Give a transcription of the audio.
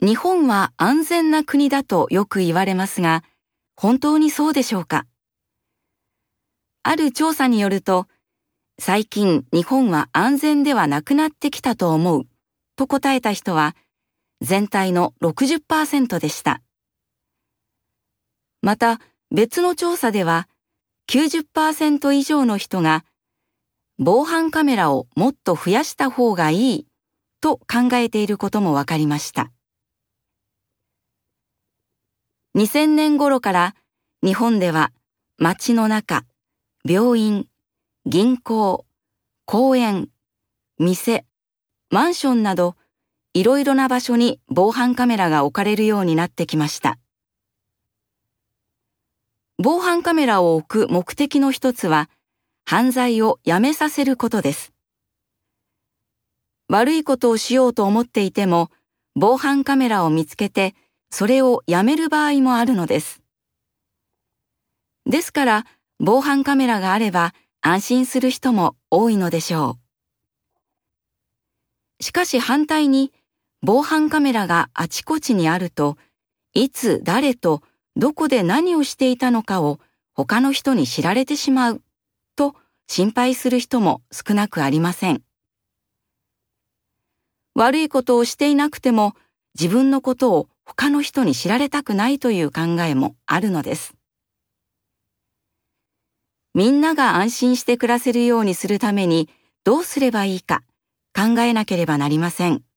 日本は安全な国だとよく言われますが、本当にそうでしょうか？ある調査によると、最近日本は安全ではなくなってきたと思うと答えた人は全体の60%でした。また別の調査では90%以上の人が防犯カメラをもっと増やした方がいいと考えていることも分かりました。2000年頃から日本では街の中、病院、銀行、公園、店、マンションなどいろいろな場所に防犯カメラが置かれるようになってきました。防犯カメラを置く目的の一つは犯罪をやめさせることです。悪いことをしようと思っていても防犯カメラを見つけてそれをやめる場合もあるのです。ですから防犯カメラがあれば安心する人も多いのでしょう。しかし反対に防犯カメラがあちこちにあるといつ誰とどこで何をしていたのかを他の人に知られてしまうと心配する人も少なくありません。悪いことをしていなくても自分のことを他の人に知られたくないという考えもあるのです。みんなが安心して暮らせるようにするためにどうすればいいか考えなければなりません。